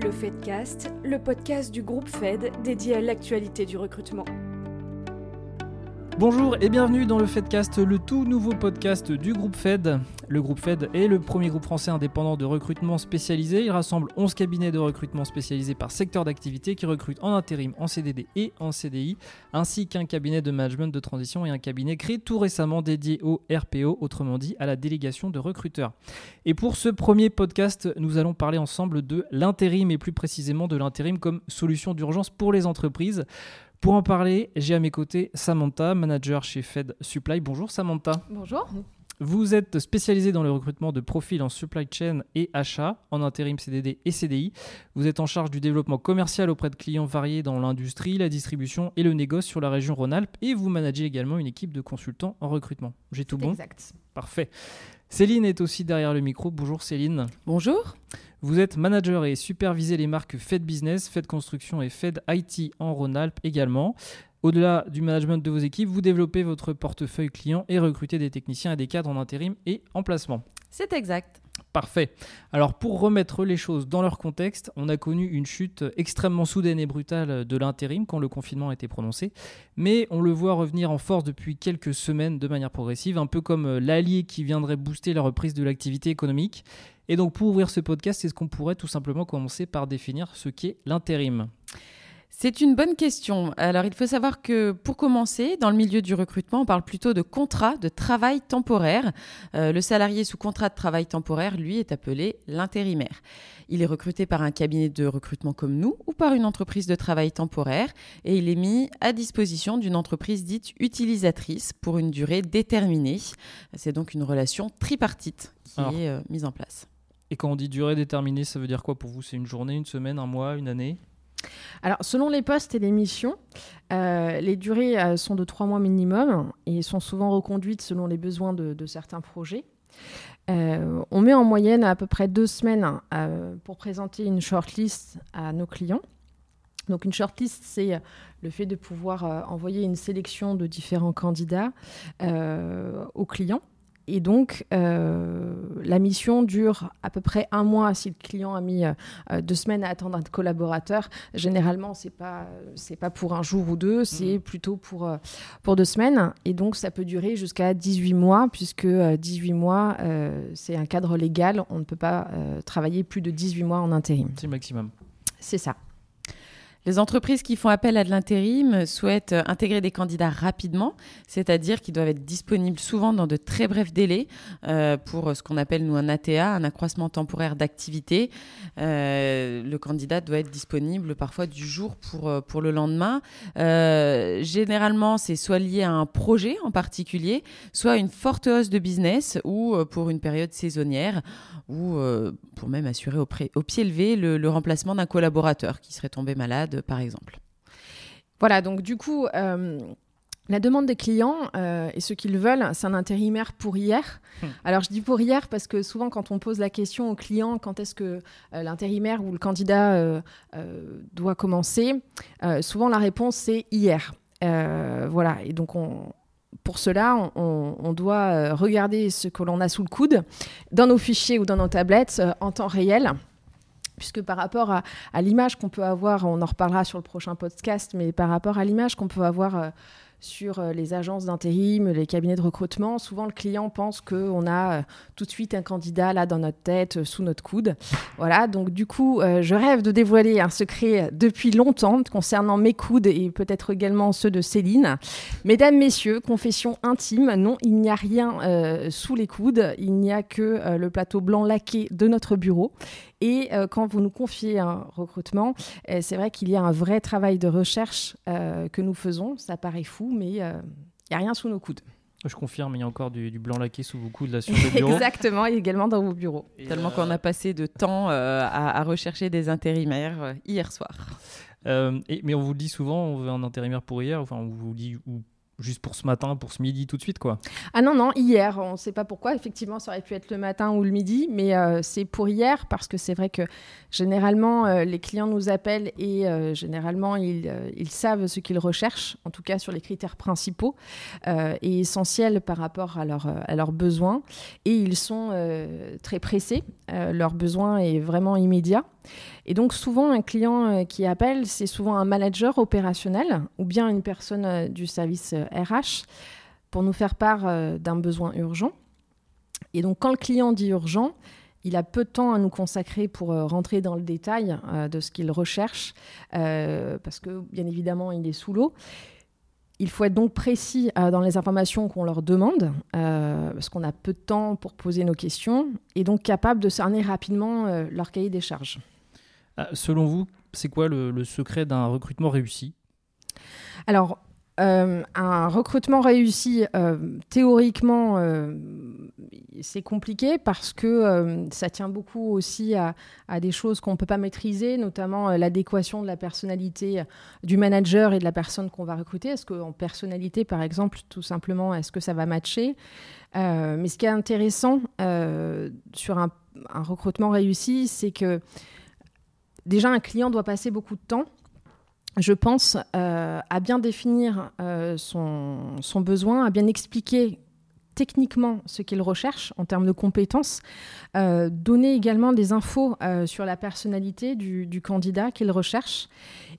Le Fedcast, le podcast du groupe Fed dédié à l'actualité du recrutement. Bonjour et bienvenue dans le Fedcast, le tout nouveau podcast du groupe Fed. Le groupe Fed est le premier groupe français indépendant de recrutement spécialisé. Il rassemble 11 cabinets de recrutement spécialisés par secteur d'activité qui recrutent en intérim, en CDD et en CDI, ainsi qu'un cabinet de management de transition et un cabinet créé tout récemment dédié au RPO, autrement dit à la délégation de recruteurs. Et pour ce premier podcast, nous allons parler ensemble de l'intérim et plus précisément de l'intérim comme solution d'urgence pour les entreprises. Pour en parler, j'ai à mes côtés Samantha, manager chez Fed Supply. Bonjour Samantha. Bonjour. Vous êtes spécialisée dans le recrutement de profils en supply chain et achat, en intérim CDD et CDI. Vous êtes en charge du développement commercial auprès de clients variés dans l'industrie, la distribution et le négoce sur la région Rhône-Alpes et vous managez également une équipe de consultants en recrutement. J'ai tout bon Exact. Parfait. Céline est aussi derrière le micro. Bonjour Céline. Bonjour. Vous êtes manager et supervisez les marques Fed Business, Fed Construction et Fed IT en Rhône-Alpes également. Au-delà du management de vos équipes, vous développez votre portefeuille client et recrutez des techniciens et des cadres en intérim et en placement. C'est exact. Parfait. Alors pour remettre les choses dans leur contexte, on a connu une chute extrêmement soudaine et brutale de l'intérim quand le confinement a été prononcé, mais on le voit revenir en force depuis quelques semaines de manière progressive, un peu comme l'allié qui viendrait booster la reprise de l'activité économique. Et donc pour ouvrir ce podcast, est-ce qu'on pourrait tout simplement commencer par définir ce qu'est l'intérim? C'est une bonne question. Alors, il faut savoir que pour commencer, dans le milieu du recrutement, on parle plutôt de contrat de travail temporaire. Euh, le salarié sous contrat de travail temporaire, lui, est appelé l'intérimaire. Il est recruté par un cabinet de recrutement comme nous ou par une entreprise de travail temporaire et il est mis à disposition d'une entreprise dite utilisatrice pour une durée déterminée. C'est donc une relation tripartite qui Alors. est euh, mise en place. Et quand on dit durée déterminée, ça veut dire quoi pour vous? C'est une journée, une semaine, un mois, une année? Alors, selon les postes et les missions, euh, les durées euh, sont de trois mois minimum et sont souvent reconduites selon les besoins de, certains projets. Euh, on met en moyenne à peu près deux semaines pour présenter une shortlist à nos clients. Donc une shortlist, c'est le fait de pouvoir envoyer une sélection de différents candidats aux clients. Et donc, euh, la mission dure à peu près un mois si le client a mis euh, deux semaines à attendre un collaborateur. Généralement, c'est pas c'est pas pour un jour ou deux, c'est plutôt pour euh, pour deux semaines. Et donc, ça peut durer jusqu'à 18 mois, puisque euh, 18 mois, euh, c'est un cadre légal. On ne peut pas euh, travailler plus de 18 mois en intérim. C'est le maximum. C'est ça. Les entreprises qui font appel à de l'intérim souhaitent intégrer des candidats rapidement, c'est-à-dire qu'ils doivent être disponibles souvent dans de très brefs délais euh, pour ce qu'on appelle nous un ATA, un accroissement temporaire d'activité. Euh, le candidat doit être disponible parfois du jour pour, euh, pour le lendemain. Généralement, c'est soit lié à un projet en particulier, soit une forte hausse de business ou pour une période saisonnière ou pour même assurer au, pied levé le, le remplacement d'un collaborateur qui serait tombé malade, par exemple. Voilà, donc du coup, euh, la demande des clients euh, et ce qu'ils veulent, c'est un intérimaire pour hier. Hmm. Alors je dis pour hier parce que souvent quand on pose la question au client quand est-ce que euh, l'intérimaire ou le candidat doit commencer, souvent la réponse c'est hier. Voilà, et donc on, pour cela, on, doit regarder ce que l'on a sous le coude dans nos fichiers ou dans nos tablettes en temps réel. Puisque par rapport à, l'image qu'on peut avoir, on en reparlera sur le prochain podcast, mais par rapport à l'image qu'on peut avoir euh, sur euh, les agences d'intérim, les cabinets de recrutement, souvent le client pense qu'on a euh, tout de suite un candidat là dans notre tête, euh, sous notre coude. Voilà, donc du coup, je rêve de dévoiler un secret depuis longtemps concernant mes coudes et peut-être également ceux de Céline. Mesdames, messieurs, confession intime, non, il n'y a rien sous les coudes, il n'y a que le plateau blanc laqué de notre bureau. Et quand vous nous confiez un recrutement, c'est vrai qu'il y a un vrai travail de recherche que nous faisons. Ça paraît fou, mais euh, il n'y a rien sous nos coudes. Je confirme, il y a encore du, du blanc laqué sous vos coudes là sur le bureau. Exactement, et également dans vos bureaux. Et, Tellement euh, qu'on a passé de temps euh, à, à rechercher des intérimaires euh, hier soir. euh, et- mais on vous le dit souvent, on veut un intérimaire pour hier, enfin on vous dit ou juste pour ce matin, pour ce midi tout de suite quoi. Ah non, non, hier, on ne sait pas pourquoi. Effectivement, ça aurait pu être le matin ou le midi, mais euh, c'est pour hier parce que c'est vrai que généralement, euh, les clients nous appellent et euh, généralement, ils, savent ce qu'ils recherchent, en tout cas sur les critères principaux et essentiels par rapport à, à leurs besoins. Et ils sont très pressés. Leur besoin est vraiment immédiat. Et donc souvent, un client qui appelle, c'est souvent un manager opérationnel ou bien une personne du service RH pour nous faire part d'un besoin urgent. Et donc quand le client dit urgent, il a peu de temps à nous consacrer pour euh, rentrer dans le détail euh, de ce qu'il recherche, euh, parce que bien évidemment, il est sous l'eau. Il faut être donc précis dans les informations qu'on leur demande, parce qu'on a peu de temps pour poser nos questions, et donc capable de cerner rapidement leur cahier des charges. Ah, selon vous, c'est quoi le, secret d'un recrutement réussi? Alors, euh, un recrutement réussi, euh, théoriquement, euh, c'est compliqué parce que ça tient beaucoup aussi à, des choses qu'on ne peut pas maîtriser, notamment l'adéquation de la personnalité du manager et de la personne qu'on va recruter. Est-ce qu'en personnalité, par exemple, tout simplement, est-ce que ça va matcher? Mais ce qui est intéressant sur un recrutement réussi, c'est que déjà un client doit passer beaucoup de temps je pense, euh, à bien définir euh, son, besoin, à bien expliquer techniquement ce qu'il recherche en termes de compétences, euh, donner également des infos sur la personnalité du, candidat qu'il recherche.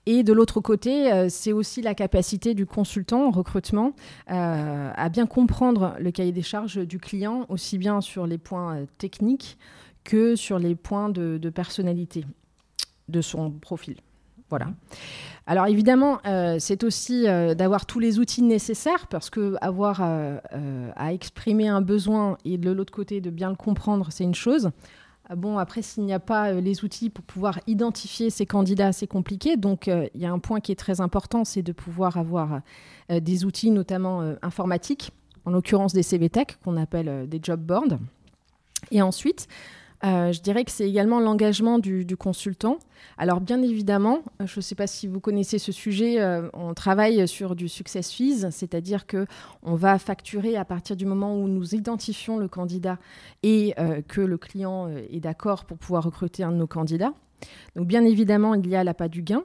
Et de l'autre côté, c'est aussi la capacité du consultant en recrutement à bien comprendre le cahier des charges du client, aussi bien sur les points techniques que sur les points de personnalité de son profil. Voilà. Alors évidemment, euh, c'est aussi euh, d'avoir tous les outils nécessaires parce que avoir euh, à exprimer un besoin et de l'autre côté de bien le comprendre, c'est une chose. Bon, après, s'il n'y a pas les outils pour pouvoir identifier ces candidats, c'est compliqué. Donc, il y a un point qui est très important, c'est de pouvoir avoir des outils, notamment informatiques, en l'occurrence des CVTech, qu'on appelle des job boards. Et ensuite, euh, je dirais que c'est également l'engagement du, consultant. Alors bien évidemment, euh, je ne sais pas si vous connaissez ce sujet, euh, on travaille sur du success fees, c'est-à-dire que on va facturer à partir du moment où nous identifions le candidat et que le client est d'accord pour pouvoir recruter un de nos candidats. Donc bien évidemment, il y a l'appât du gain,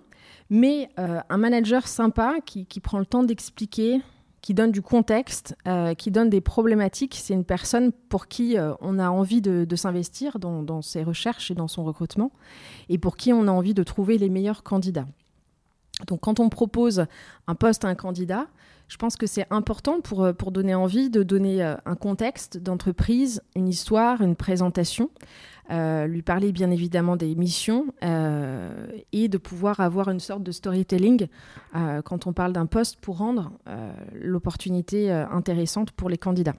mais un manager sympa qui prend le temps d'expliquer qui donne du contexte, euh, qui donne des problématiques. C'est une personne pour qui euh, on a envie de, s'investir dans, ses recherches et dans son recrutement, et pour qui on a envie de trouver les meilleurs candidats. Donc quand on propose un poste à un candidat, je pense que c'est important pour, euh, pour donner envie de donner un contexte d'entreprise, une histoire, une présentation, euh, lui parler bien évidemment des missions euh, et de pouvoir avoir une sorte de storytelling euh, quand on parle d'un poste pour rendre l'opportunité intéressante pour les candidats.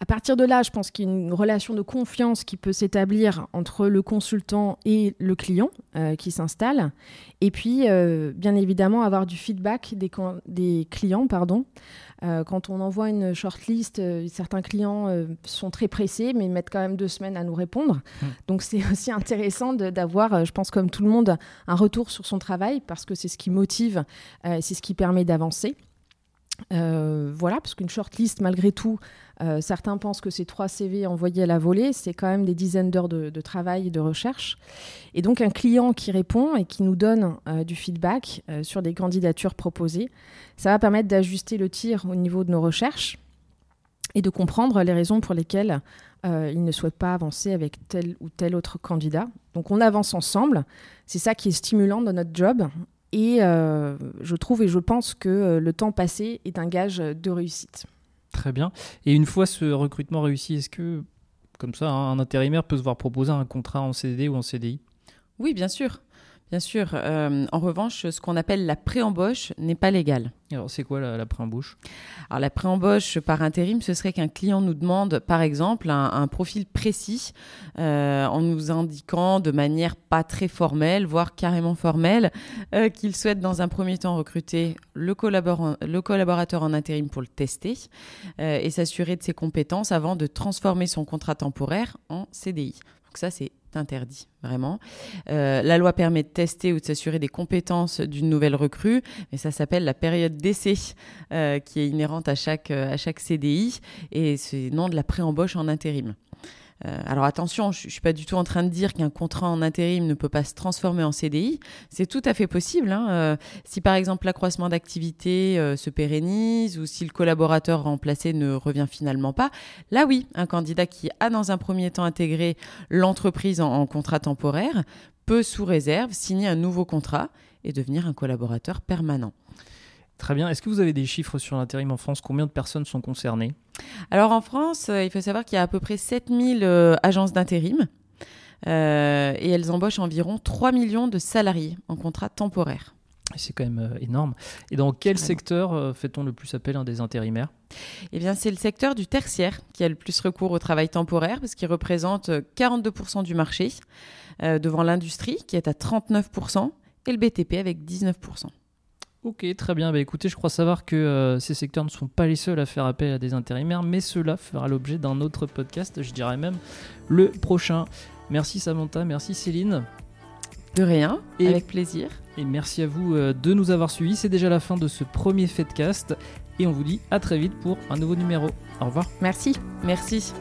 À partir de là, je pense qu'il y a une relation de confiance qui peut s'établir entre le consultant et le client qui s'installe. Et puis, bien évidemment, avoir du feedback des, des clients pardon, euh, quand on envoie une shortlist, euh, certains clients euh, sont très pressés, mais mettent quand même deux semaines à nous répondre. Mmh. Donc c'est aussi intéressant d'avoir, je pense comme tout le monde, un retour sur son travail parce que c'est ce qui motive, c'est ce qui permet d'avancer. Voilà, parce qu'une shortlist, malgré tout, euh, certains pensent que c'est trois CV envoyés à la volée, c'est quand même des dizaines d'heures de, travail et de recherche. Et donc un client qui répond et qui nous donne euh, du feedback euh, sur des candidatures proposées, ça va permettre d'ajuster le tir au niveau de nos recherches et de comprendre les raisons pour lesquelles il ne souhaite pas avancer avec tel ou tel autre candidat. Donc on avance ensemble, c'est ça qui est stimulant dans notre job. Et je trouve et je pense que le temps passé est un gage de réussite. Très bien. Et une fois ce recrutement réussi, est-ce que, comme ça, un intérimaire peut se voir proposer un contrat en CDD ou en CDI Oui, bien sûr. Bien sûr. Euh, en revanche, ce qu'on appelle la pré-embauche n'est pas légal. Alors, c'est quoi la, pré-embauche? Alors, la pré-embauche par intérim, ce serait qu'un client nous demande, par exemple, un, profil précis euh, en nous indiquant de manière pas très formelle, voire carrément formelle, euh, qu'il souhaite dans un premier temps recruter le, le collaborateur en intérim pour le tester et s'assurer de ses compétences avant de transformer son contrat temporaire en CDI. Donc ça, c'est interdit, vraiment. Euh, la loi permet de tester ou de s'assurer des compétences d'une nouvelle recrue, mais ça s'appelle la période d'essai euh, qui est inhérente à chaque, euh, à chaque CDI et c'est non de la pré-embauche en intérim. Euh, alors attention, je ne suis pas du tout en train de dire qu'un contrat en intérim ne peut pas se transformer en CDI. C'est tout à fait possible. Hein. Euh, si par exemple l'accroissement d'activité euh, se pérennise ou si le collaborateur remplacé ne revient finalement pas, là oui, un candidat qui a dans un premier temps intégré l'entreprise en contrat temporaire peut sous réserve signer un nouveau contrat et devenir un collaborateur permanent. Très bien. Est-ce que vous avez des chiffres sur l'intérim en France? Combien de personnes sont concernées? Alors en France, euh, il faut savoir qu'il y a à peu près 7000 euh, agences d'intérim euh, et elles embauchent environ 3 millions de salariés en contrat temporaire. C'est quand même énorme. Et dans quel secteur fait-on le plus appel à des intérimaires? Eh bien, c'est le secteur du tertiaire qui a le plus recours au travail temporaire parce qu'il représente 42% du marché, devant l'industrie qui est à 39% et le BTP avec 19%. Ok, très bien. Bah, écoutez, je crois savoir que euh, ces secteurs ne sont pas les seuls à faire appel à des intérimaires, mais cela fera l'objet d'un autre podcast, je dirais même le prochain. Merci Samantha, merci Céline. De rien, et, avec plaisir. Et merci à vous euh, de nous avoir suivis. C'est déjà la fin de ce premier Fedcast et on vous dit à très vite pour un nouveau numéro. Au revoir. Merci. Merci.